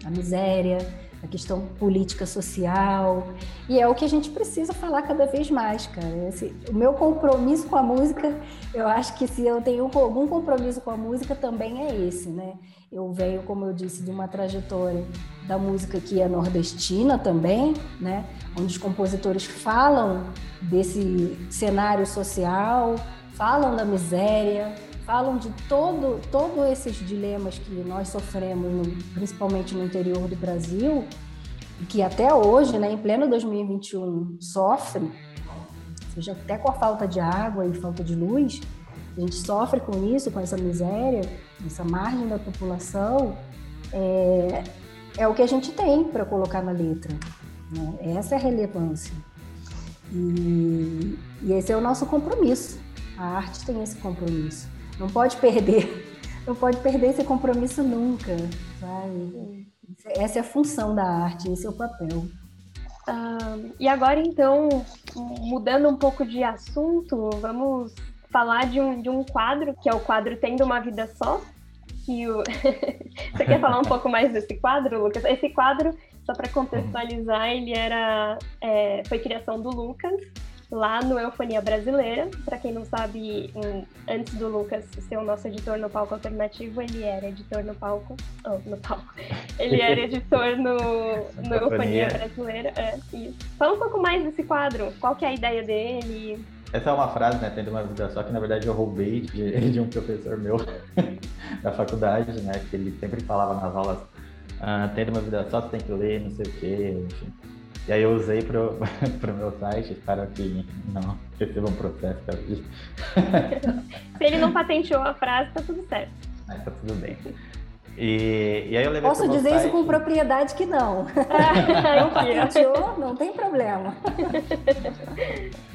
Speaker 3: a miséria, a questão política social, e é o que a gente precisa falar cada vez mais, cara. Esse, o meu compromisso com a música, eu acho que se eu tenho algum compromisso com a música, também é esse, né? Eu venho, como eu disse, de uma trajetória da música que é nordestina também, né? Onde os compositores falam desse cenário social, falam da miséria, falam de todo, todos esses dilemas que nós sofremos, no, principalmente no interior do Brasil, que até hoje, né, em pleno 2021, sofre, seja até com a falta de água e falta de luz, a gente sofre com isso, com essa miséria, essa margem da população, é, é o que a gente tem para colocar na letra. Né? Essa é a relevância. E, e esse é o nosso compromisso. A arte tem esse compromisso. Não pode perder. Não pode perder esse compromisso nunca, sabe? Essa é a função da arte, esse é o papel.
Speaker 1: Ah, e agora, então, mudando um pouco de assunto, vamos falar de um, de um quadro, que é o quadro Tendo uma Vida Só. Que o... Você quer falar um pouco mais desse quadro, Lucas? Esse quadro só para contextualizar, ele era é, foi criação do Lucas lá no Eufonia Brasileira. Para quem não sabe, antes do Lucas ser o nosso editor no palco alternativo, ele era editor no palco. Oh, no palco. Ele era editor no, no Eufonia Brasileira. É, isso. Fala um pouco mais desse quadro. Qual que é a ideia dele?
Speaker 2: Essa é uma frase, né? Tendo uma vida só que na verdade eu roubei de, de um professor meu da faculdade, né? Que ele sempre falava nas aulas, ah, tendo uma vida só, você tem que ler, não sei o quê, enfim. E aí eu usei pro, pro meu site, espero que não receba um processo pra.
Speaker 1: Se ele não patenteou a frase, tá tudo certo.
Speaker 2: Mas tá tudo bem. E, e aí eu levei
Speaker 3: Posso dizer
Speaker 2: site...
Speaker 3: isso com propriedade que não. não patenteou, não tem problema.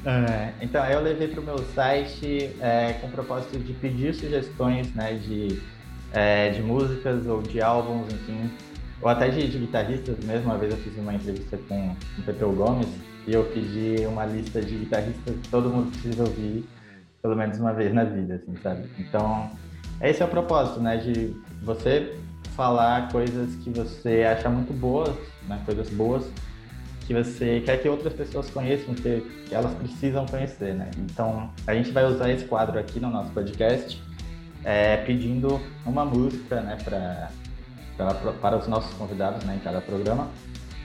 Speaker 2: É, então, eu levei para o meu site é, com o propósito de pedir sugestões né, de, é, de músicas ou de álbuns, enfim, ou até de, de, guitarristas mesmo. Uma vez eu fiz uma entrevista com o Pepeu Gomes e eu pedi uma lista de guitarristas que todo mundo precisa ouvir pelo menos uma vez na vida, assim, sabe? Então, esse é o propósito, né? De você falar coisas que você acha muito boas, né? Coisas boas que você quer que outras pessoas conheçam, que, elas precisam conhecer, né? Então, a gente vai usar esse quadro aqui no nosso podcast, é, pedindo uma música, né? Pra, pra, para os nossos convidados, né? Em cada programa.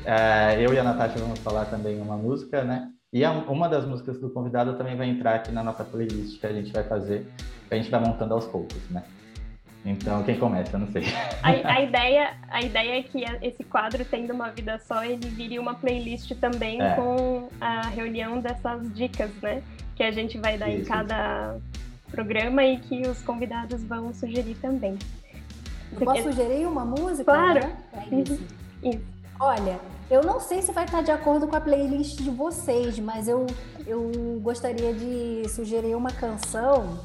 Speaker 2: É, eu e a Natasha vamos falar também uma música, né? E a, uma das músicas do convidado também vai entrar aqui na nossa playlist que a gente vai fazer, que a gente vai montando aos poucos, né? Então, quem começa? Eu não sei.
Speaker 1: A, a, ideia, a ideia é que esse quadro, tendo uma vida só, ele vire uma playlist também é. com a reunião dessas dicas, né? Que a gente vai dar isso, em cada programa e que os convidados vão sugerir também.
Speaker 3: Posso sugerir uma música?
Speaker 1: Claro. Né? É
Speaker 3: isso. isso. Olha, eu não sei se vai estar de acordo com a playlist de vocês, mas eu, eu gostaria de sugerir uma canção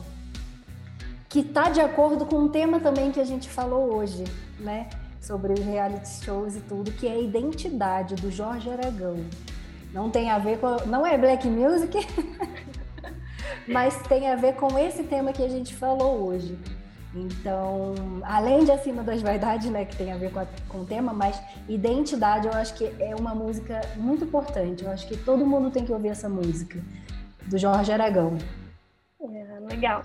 Speaker 3: que está de acordo com um tema também que a gente falou hoje, né? Sobre os reality shows e tudo, que é a identidade do Jorge Aragão. Não tem a ver com. Não é black music, mas tem a ver com esse tema que a gente falou hoje. Então, além de Acima das Vaidades, né, que tem a ver com, a, com o tema, mas identidade eu acho que é uma música muito importante. Eu acho que todo mundo tem que ouvir essa música, do Jorge Aragão.
Speaker 1: É, legal.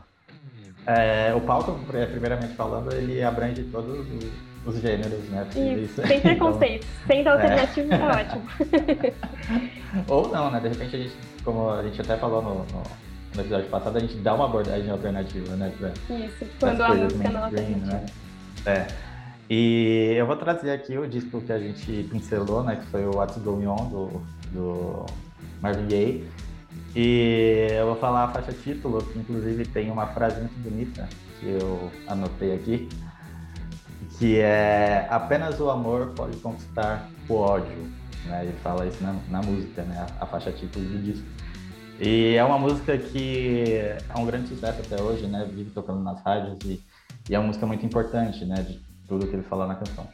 Speaker 2: É, o palco, é, primeiramente falando, ele abrange todos os, os gêneros, né?
Speaker 1: Isso, sem preconceito, então, sem alternativa, é. tá ótimo.
Speaker 2: Ou não, né? De repente a gente, como a gente até falou no, no, no episódio passado, a gente dá uma abordagem alternativa, né?
Speaker 1: Pra, Isso, quando a música não alternativa. Né?
Speaker 2: É. E eu vou trazer aqui o disco que a gente pincelou, né? Que foi o What's Going On, do, do Marvin Gaye. E eu vou falar a faixa título, que inclusive tem uma frase muito bonita que eu anotei aqui, que é apenas o amor pode conquistar o ódio. Né? Ele fala isso na, na música, né? a faixa título do disco. E é uma música que é um grande sucesso até hoje, né? Vive tocando nas rádios e, e é uma música muito importante, né? De tudo que ele fala na canção.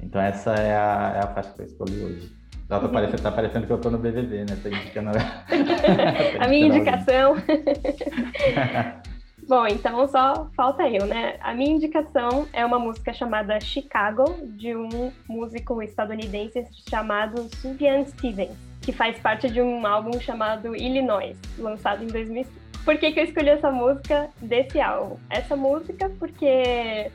Speaker 2: Então essa é a, é a faixa que eu escolhi hoje. Tá parecendo, tá parecendo que eu tô no BBB, né? Tô indicando...
Speaker 1: a minha indicação. Bom, então só falta eu, né? A minha indicação é uma música chamada Chicago, de um músico estadunidense chamado Sufjan Stevens, que faz parte de um álbum chamado Illinois, lançado em 2005. Por que, que eu escolhi essa música desse álbum? Essa música porque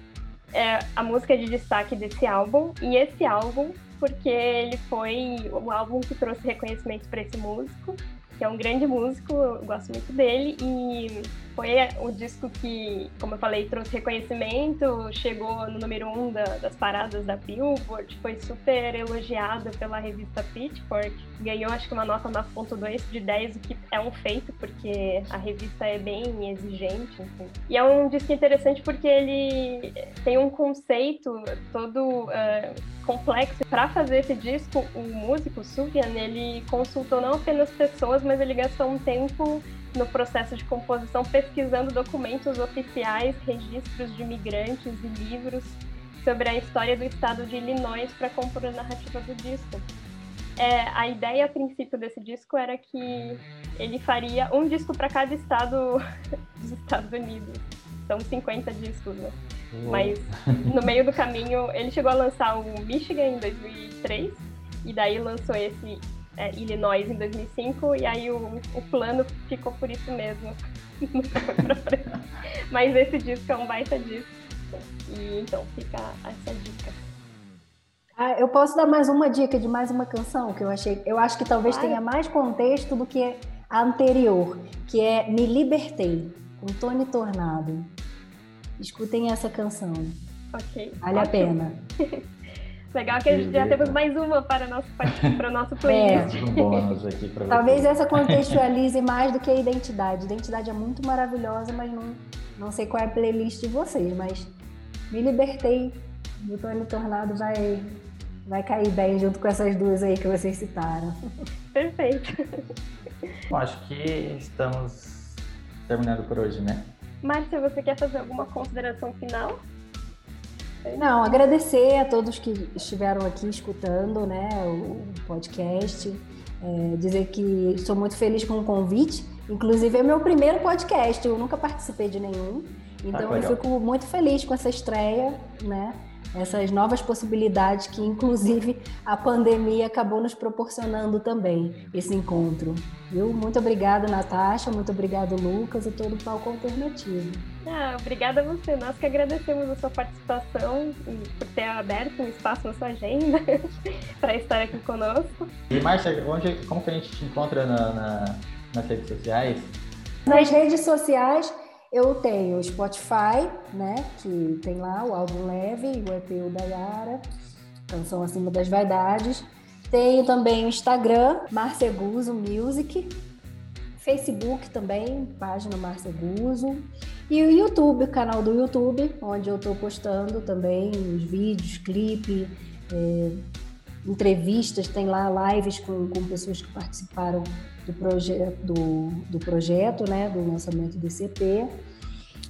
Speaker 1: é a música de destaque desse álbum, e esse álbum porque ele foi o álbum que trouxe reconhecimento para esse músico, que é um grande músico, eu gosto muito dele, e foi o disco que, como eu falei, trouxe reconhecimento, chegou no número um da, das paradas da Billboard, foi super elogiado pela revista Pitchfork, ganhou acho que uma nota 9.2 de 10, o que é um feito, porque a revista é bem exigente. E é um disco interessante porque ele tem um conceito todo uh, complexo. Para fazer esse disco, o músico Suvian, ele consultou não apenas pessoas, mas ele gastou um tempo no processo de composição pesquisando documentos oficiais, registros de imigrantes e livros sobre a história do estado de Illinois para compor a narrativa do disco. É, a ideia a princípio desse disco era que ele faria um disco para cada estado dos Estados Unidos. São 50 discos, né? Mas no meio do caminho, ele chegou a lançar o Michigan em 2003 e daí lançou esse é, Illinois em 2005, e aí o, o plano ficou por isso mesmo. Mas esse disco é um baita disco. E então fica essa dica.
Speaker 3: Ah, eu posso dar mais uma dica de mais uma canção que eu achei. Eu acho que talvez claro. tenha mais contexto do que a anterior, que é Me Libertei, com Tony Tornado. Escutem essa canção.
Speaker 1: Ok.
Speaker 3: Vale Ótimo. a pena.
Speaker 1: Legal que a gente já temos mais uma para o nosso, para o nosso playlist. É.
Speaker 2: Um bônus aqui para
Speaker 3: Talvez essa contextualize mais do que a identidade. A identidade é muito maravilhosa, mas não, não sei qual é a playlist de vocês, mas me libertei do Tony Tornado vai, vai cair bem junto com essas duas aí que vocês citaram.
Speaker 1: Perfeito.
Speaker 2: Bom, acho que estamos terminando por hoje, né?
Speaker 1: Márcia, você quer fazer alguma consideração final?
Speaker 3: Não, agradecer a todos que estiveram aqui escutando né, o podcast. É, dizer que estou muito feliz com o convite. Inclusive, é meu primeiro podcast, eu nunca participei de nenhum. Então, ah, eu fico muito feliz com essa estreia, né? Essas novas possibilidades que, inclusive, a pandemia acabou nos proporcionando também esse encontro. Viu? Muito obrigada, Natasha, muito obrigado, Lucas, e todo o palco alternativo.
Speaker 1: Ah, obrigada a você. Nós que agradecemos a sua participação e por ter aberto um espaço na sua agenda para estar aqui conosco.
Speaker 2: E, Márcia, onde, como que a gente te encontra na, na, nas redes sociais?
Speaker 3: Nas redes sociais eu tenho o Spotify, né? Que tem lá o álbum leve, o EP da Yara, Canção Acima das Vaidades. Tenho também o Instagram, Marceguso Music. Facebook também, página Marceguso. E o YouTube, canal do YouTube, onde eu estou postando também os vídeos, clipe, é, entrevistas, tem lá lives com, com pessoas que participaram do, proje do, do projeto, né, do lançamento do CP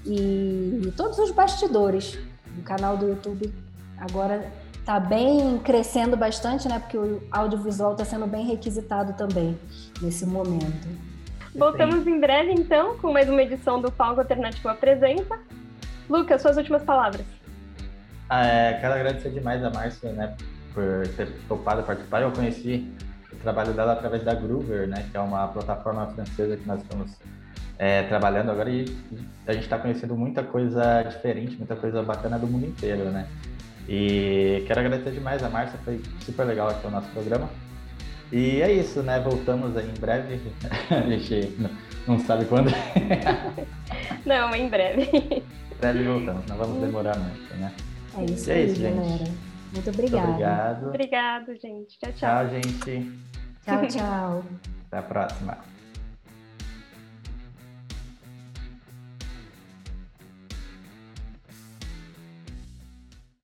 Speaker 3: e, e todos os bastidores. O canal do YouTube agora está bem crescendo bastante, né? Porque o audiovisual está sendo bem requisitado também nesse momento.
Speaker 1: Voltamos em breve, então, com mais uma edição do Palco Alternativo Apresenta. Lucas, suas últimas palavras.
Speaker 2: Ah, é, quero agradecer demais a Márcia, né, por ter topado participar. Eu conheci trabalho dela através da Groover, né, que é uma plataforma francesa que nós estamos é, trabalhando agora e a gente está conhecendo muita coisa diferente, muita coisa bacana do mundo inteiro, né? E quero agradecer demais a Márcia, foi super legal aqui o nosso programa. E é isso, né? Voltamos aí em breve. a gente não sabe quando.
Speaker 1: não, em breve.
Speaker 2: Em breve voltamos, não vamos demorar muito, né?
Speaker 3: É isso, é aí, isso, gente. Muito obrigada.
Speaker 2: Muito obrigado.
Speaker 1: Obrigado, gente. Tchau, tchau.
Speaker 2: Tchau, gente.
Speaker 3: Tchau, tchau.
Speaker 2: Até a próxima.